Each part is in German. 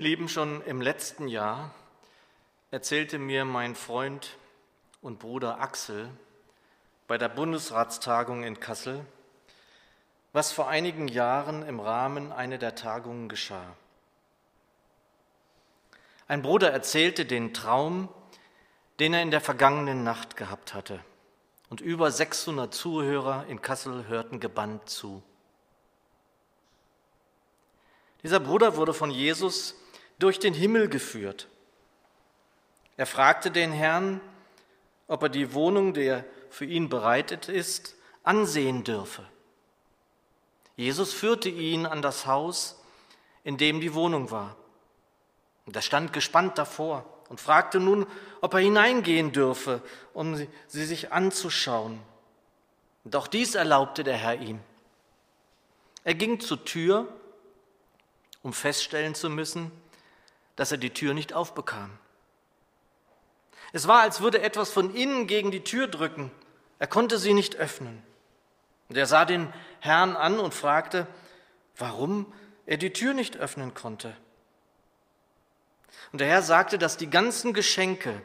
Ihr Lieben, schon im letzten Jahr erzählte mir mein Freund und Bruder Axel bei der Bundesratstagung in Kassel, was vor einigen Jahren im Rahmen einer der Tagungen geschah. Ein Bruder erzählte den Traum, den er in der vergangenen Nacht gehabt hatte. Und über 600 Zuhörer in Kassel hörten gebannt zu. Dieser Bruder wurde von Jesus durch den Himmel geführt. Er fragte den Herrn, ob er die Wohnung, die für ihn bereitet ist, ansehen dürfe. Jesus führte ihn an das Haus, in dem die Wohnung war. Und er stand gespannt davor und fragte nun, ob er hineingehen dürfe, um sie sich anzuschauen. Auch dies erlaubte der Herr ihm. Er ging zur Tür, um feststellen zu müssen, dass er die Tür nicht aufbekam. Es war, als würde etwas von innen gegen die Tür drücken. Er konnte sie nicht öffnen. Und er sah den Herrn an und fragte, warum er die Tür nicht öffnen konnte. Und der Herr sagte, dass die ganzen Geschenke,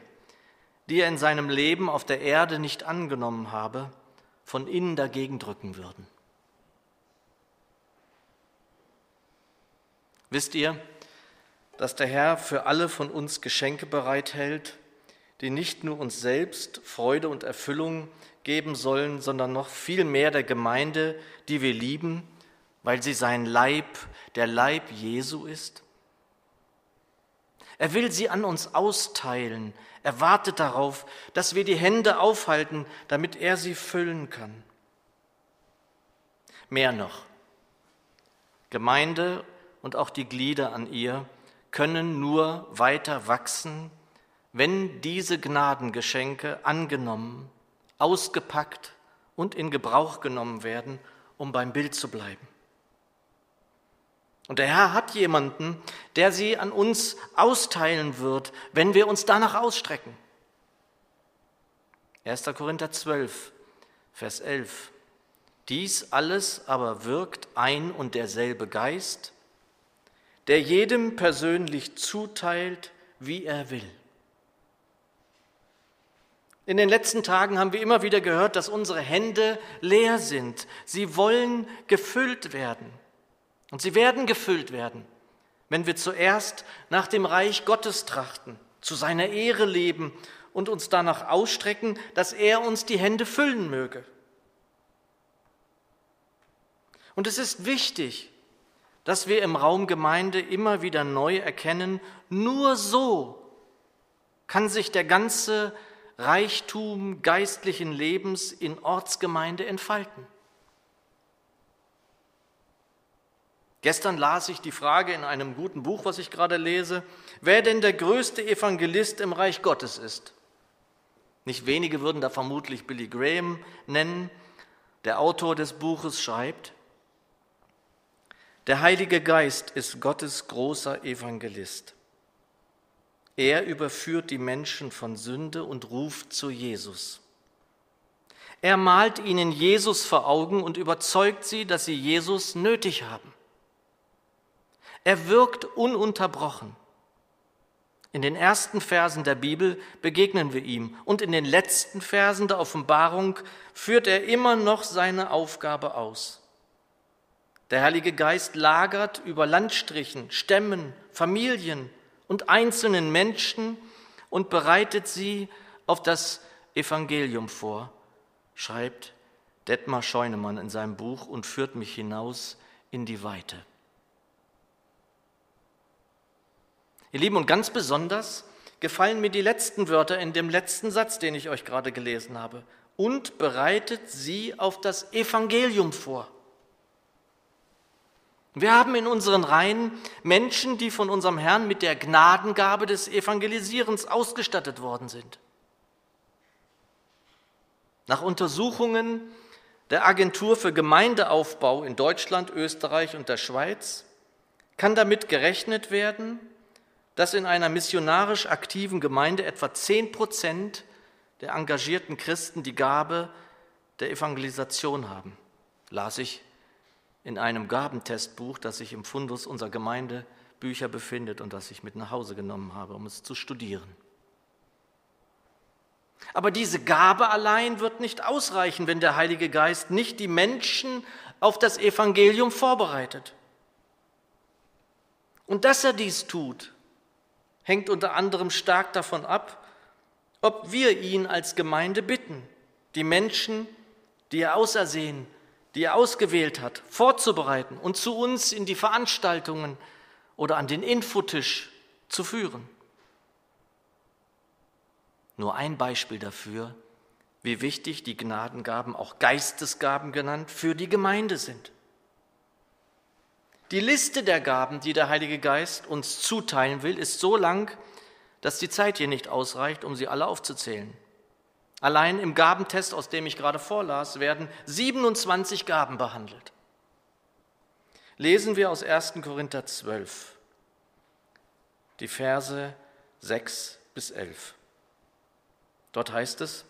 die er in seinem Leben auf der Erde nicht angenommen habe, von innen dagegen drücken würden. Wisst ihr, dass der Herr für alle von uns Geschenke bereithält, die nicht nur uns selbst Freude und Erfüllung geben sollen, sondern noch viel mehr der Gemeinde, die wir lieben, weil sie sein Leib, der Leib Jesu ist? Er will sie an uns austeilen. Er wartet darauf, dass wir die Hände aufhalten, damit er sie füllen kann. Mehr noch. Gemeinde und auch die Glieder an ihr können nur weiter wachsen, wenn diese Gnadengeschenke angenommen, ausgepackt und in Gebrauch genommen werden, um beim Bild zu bleiben. Und der Herr hat jemanden, der sie an uns austeilen wird, wenn wir uns danach ausstrecken. 1. Korinther 12, Vers 11. Dies alles aber wirkt ein und derselbe Geist, der jedem persönlich zuteilt, wie er will. In den letzten Tagen haben wir immer wieder gehört, dass unsere Hände leer sind. Sie wollen gefüllt werden. Und sie werden gefüllt werden, wenn wir zuerst nach dem Reich Gottes trachten, zu seiner Ehre leben und uns danach ausstrecken, dass er uns die Hände füllen möge. Und es ist wichtig, dass wir im Raum Gemeinde immer wieder neu erkennen, nur so kann sich der ganze Reichtum geistlichen Lebens in Ortsgemeinde entfalten. Gestern las ich die Frage in einem guten Buch, was ich gerade lese, wer denn der größte Evangelist im Reich Gottes ist. Nicht wenige würden da vermutlich Billy Graham nennen. Der Autor des Buches schreibt, der Heilige Geist ist Gottes großer Evangelist. Er überführt die Menschen von Sünde und ruft zu Jesus. Er malt ihnen Jesus vor Augen und überzeugt sie, dass sie Jesus nötig haben. Er wirkt ununterbrochen. In den ersten Versen der Bibel begegnen wir ihm und in den letzten Versen der Offenbarung führt er immer noch seine Aufgabe aus. Der Heilige Geist lagert über Landstrichen, Stämmen, Familien und einzelnen Menschen und bereitet sie auf das Evangelium vor, schreibt Detmar Scheunemann in seinem Buch und führt mich hinaus in die Weite. Ihr Lieben, und ganz besonders gefallen mir die letzten Wörter in dem letzten Satz, den ich euch gerade gelesen habe. Und bereitet sie auf das Evangelium vor. Wir haben in unseren Reihen Menschen, die von unserem Herrn mit der Gnadengabe des Evangelisierens ausgestattet worden sind. Nach Untersuchungen der Agentur für Gemeindeaufbau in Deutschland, Österreich und der Schweiz kann damit gerechnet werden, dass in einer missionarisch aktiven Gemeinde etwa zehn Prozent der engagierten Christen die Gabe der Evangelisation haben, las ich in einem Gabentestbuch, das ich im Fundus unserer Gemeinde Bücher befindet und das ich mit nach Hause genommen habe, um es zu studieren. Aber diese Gabe allein wird nicht ausreichen, wenn der Heilige Geist nicht die Menschen auf das Evangelium vorbereitet. Und dass er dies tut, hängt unter anderem stark davon ab, ob wir ihn als Gemeinde bitten, die Menschen, die er ausersehen, die er ausgewählt hat, vorzubereiten und zu uns in die Veranstaltungen oder an den Infotisch zu führen. Nur ein Beispiel dafür, wie wichtig die Gnadengaben, auch Geistesgaben genannt, für die Gemeinde sind. Die Liste der Gaben, die der Heilige Geist uns zuteilen will, ist so lang, dass die Zeit hier nicht ausreicht, um sie alle aufzuzählen. Allein im Gabentest, aus dem ich gerade vorlas, werden 27 Gaben behandelt. Lesen wir aus 1. Korinther 12, die Verse 6 bis 11. Dort heißt es,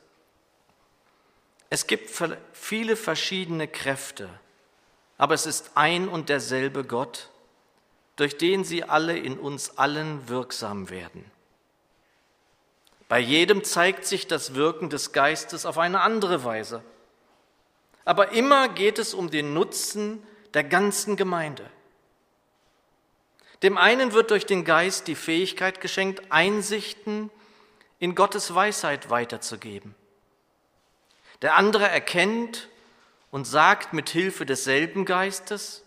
es gibt viele verschiedene Kräfte, aber es ist ein und derselbe Gott, durch den sie alle in uns allen wirksam werden. Bei jedem zeigt sich das Wirken des Geistes auf eine andere Weise. Aber immer geht es um den Nutzen der ganzen Gemeinde. Dem einen wird durch den Geist die Fähigkeit geschenkt, Einsichten in Gottes Weisheit weiterzugeben. Der andere erkennt und sagt mit Hilfe desselben Geistes,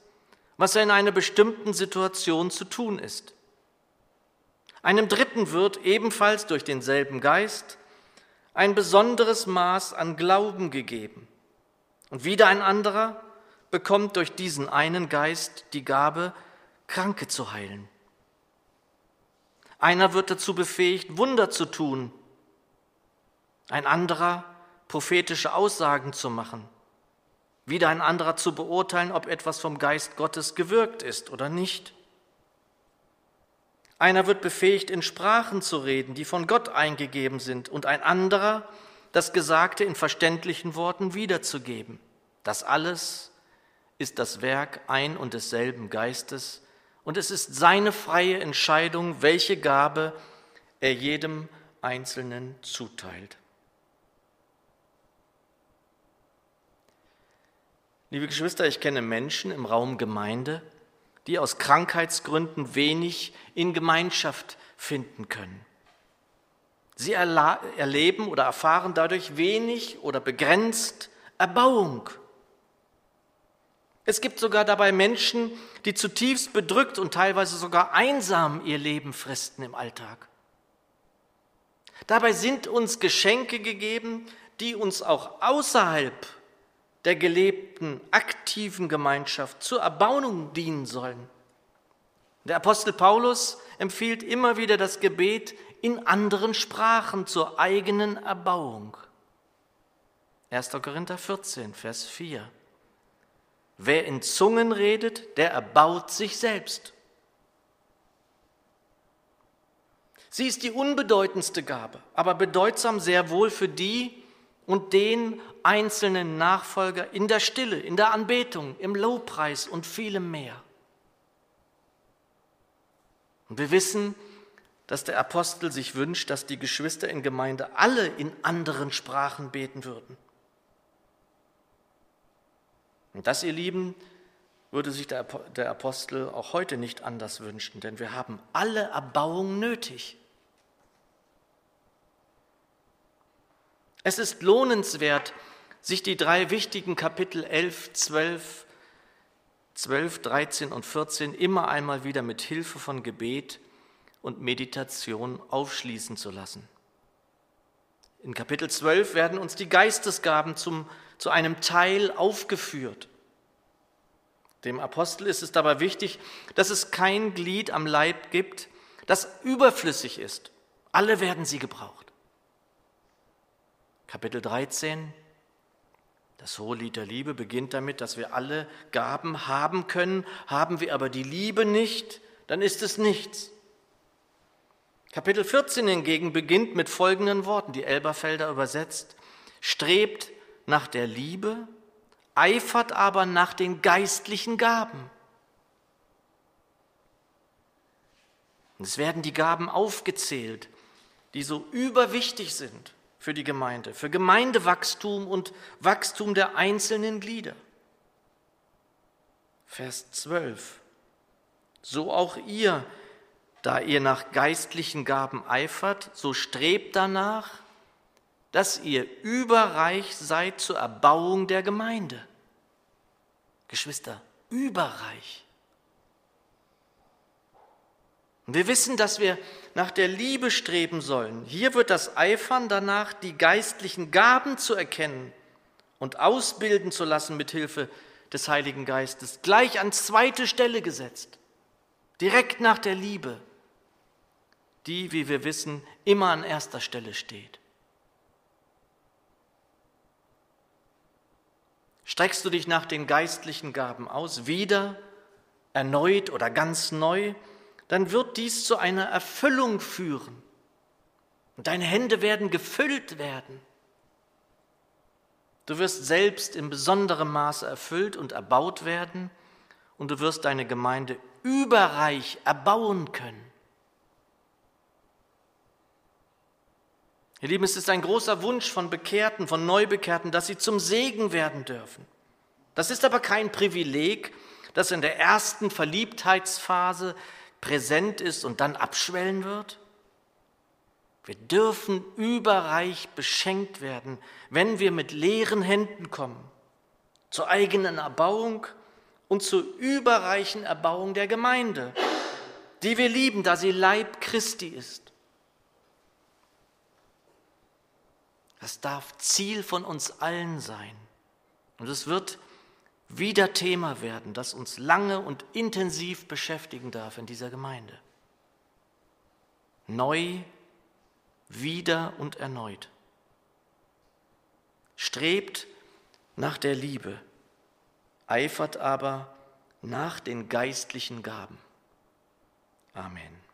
was er in einer bestimmten Situation zu tun ist. Einem Dritten wird ebenfalls durch denselben Geist ein besonderes Maß an Glauben gegeben. Und wieder ein anderer bekommt durch diesen einen Geist die Gabe, Kranke zu heilen. Einer wird dazu befähigt, Wunder zu tun, ein anderer prophetische Aussagen zu machen, wieder ein anderer zu beurteilen, ob etwas vom Geist Gottes gewirkt ist oder nicht. Einer wird befähigt, in Sprachen zu reden, die von Gott eingegeben sind, und ein anderer, das Gesagte in verständlichen Worten wiederzugeben. Das alles ist das Werk ein und desselben Geistes, und es ist seine freie Entscheidung, welche Gabe er jedem Einzelnen zuteilt. Liebe Geschwister, ich kenne Menschen im Raum Gemeinde, die aus Krankheitsgründen wenig in Gemeinschaft finden können. Sie erleben oder erfahren dadurch wenig oder begrenzt Erbauung. Es gibt sogar dabei Menschen, die zutiefst bedrückt und teilweise sogar einsam ihr Leben fristen im Alltag. Dabei sind uns Geschenke gegeben, die uns auch außerhalb der gelebten, aktiven Gemeinschaft zur Erbauung dienen sollen. Der Apostel Paulus empfiehlt immer wieder das Gebet in anderen Sprachen zur eigenen Erbauung. 1. Korinther 14, Vers 4. Wer in Zungen redet, der erbaut sich selbst. Sie ist die unbedeutendste Gabe, aber bedeutsam sehr wohl für die und den einzelnen Nachfolger in der Stille, in der Anbetung, im Lobpreis und vielem mehr. Und wir wissen, dass der Apostel sich wünscht, dass die Geschwister in Gemeinde alle in anderen Sprachen beten würden. Und das, ihr Lieben, würde sich der Apostel auch heute nicht anders wünschen, denn wir haben alle Erbauung nötig. Es ist lohnenswert, sich die drei wichtigen Kapitel 11, 12, 12, 13 und 14 immer einmal wieder mit Hilfe von Gebet und Meditation aufschließen zu lassen. In Kapitel 12 werden uns die Geistesgaben zum, zu einem Teil aufgeführt. Dem Apostel ist es dabei wichtig, dass es kein Glied am Leib gibt, das überflüssig ist. Alle werden sie gebraucht. Kapitel 13, das Hohelied der Liebe beginnt damit, dass wir alle Gaben haben können. Haben wir aber die Liebe nicht, dann ist es nichts. Kapitel 14 hingegen beginnt mit folgenden Worten, die Elberfelder übersetzt. Strebt nach der Liebe, eifert aber nach den geistlichen Gaben. Und es werden die Gaben aufgezählt, die so überwichtig sind für die Gemeinde, für Gemeindewachstum und Wachstum der einzelnen Glieder. Vers 12. So auch ihr, da ihr nach geistlichen Gaben eifert, so strebt danach, dass ihr überreich seid zur Erbauung der Gemeinde. Geschwister, überreich. Und wir wissen, dass wir nach der Liebe streben sollen. Hier wird das Eifern danach, die geistlichen Gaben zu erkennen und ausbilden zu lassen mit Hilfe des Heiligen Geistes, gleich an zweite Stelle gesetzt, direkt nach der Liebe, die, wie wir wissen, immer an erster Stelle steht. Streckst du dich nach den geistlichen Gaben aus, wieder, erneut oder ganz neu, dann wird dies zu einer Erfüllung führen. Und deine Hände werden gefüllt werden. Du wirst selbst in besonderem Maße erfüllt und erbaut werden und du wirst deine Gemeinde überreich erbauen können. Ihr Lieben, es ist ein großer Wunsch von Bekehrten, von Neubekehrten, dass sie zum Segen werden dürfen. Das ist aber kein Privileg, das in der ersten Verliebtheitsphase präsent ist und dann abschwellen wird? Wir dürfen überreich beschenkt werden, wenn wir mit leeren Händen kommen, zur eigenen Erbauung und zur überreichen Erbauung der Gemeinde, die wir lieben, da sie Leib Christi ist. Das darf Ziel von uns allen sein. Und es wird wieder Thema werden, das uns lange und intensiv beschäftigen darf in dieser Gemeinde. Neu, wieder und erneut. Strebt nach der Liebe, eifert aber nach den geistlichen Gaben. Amen.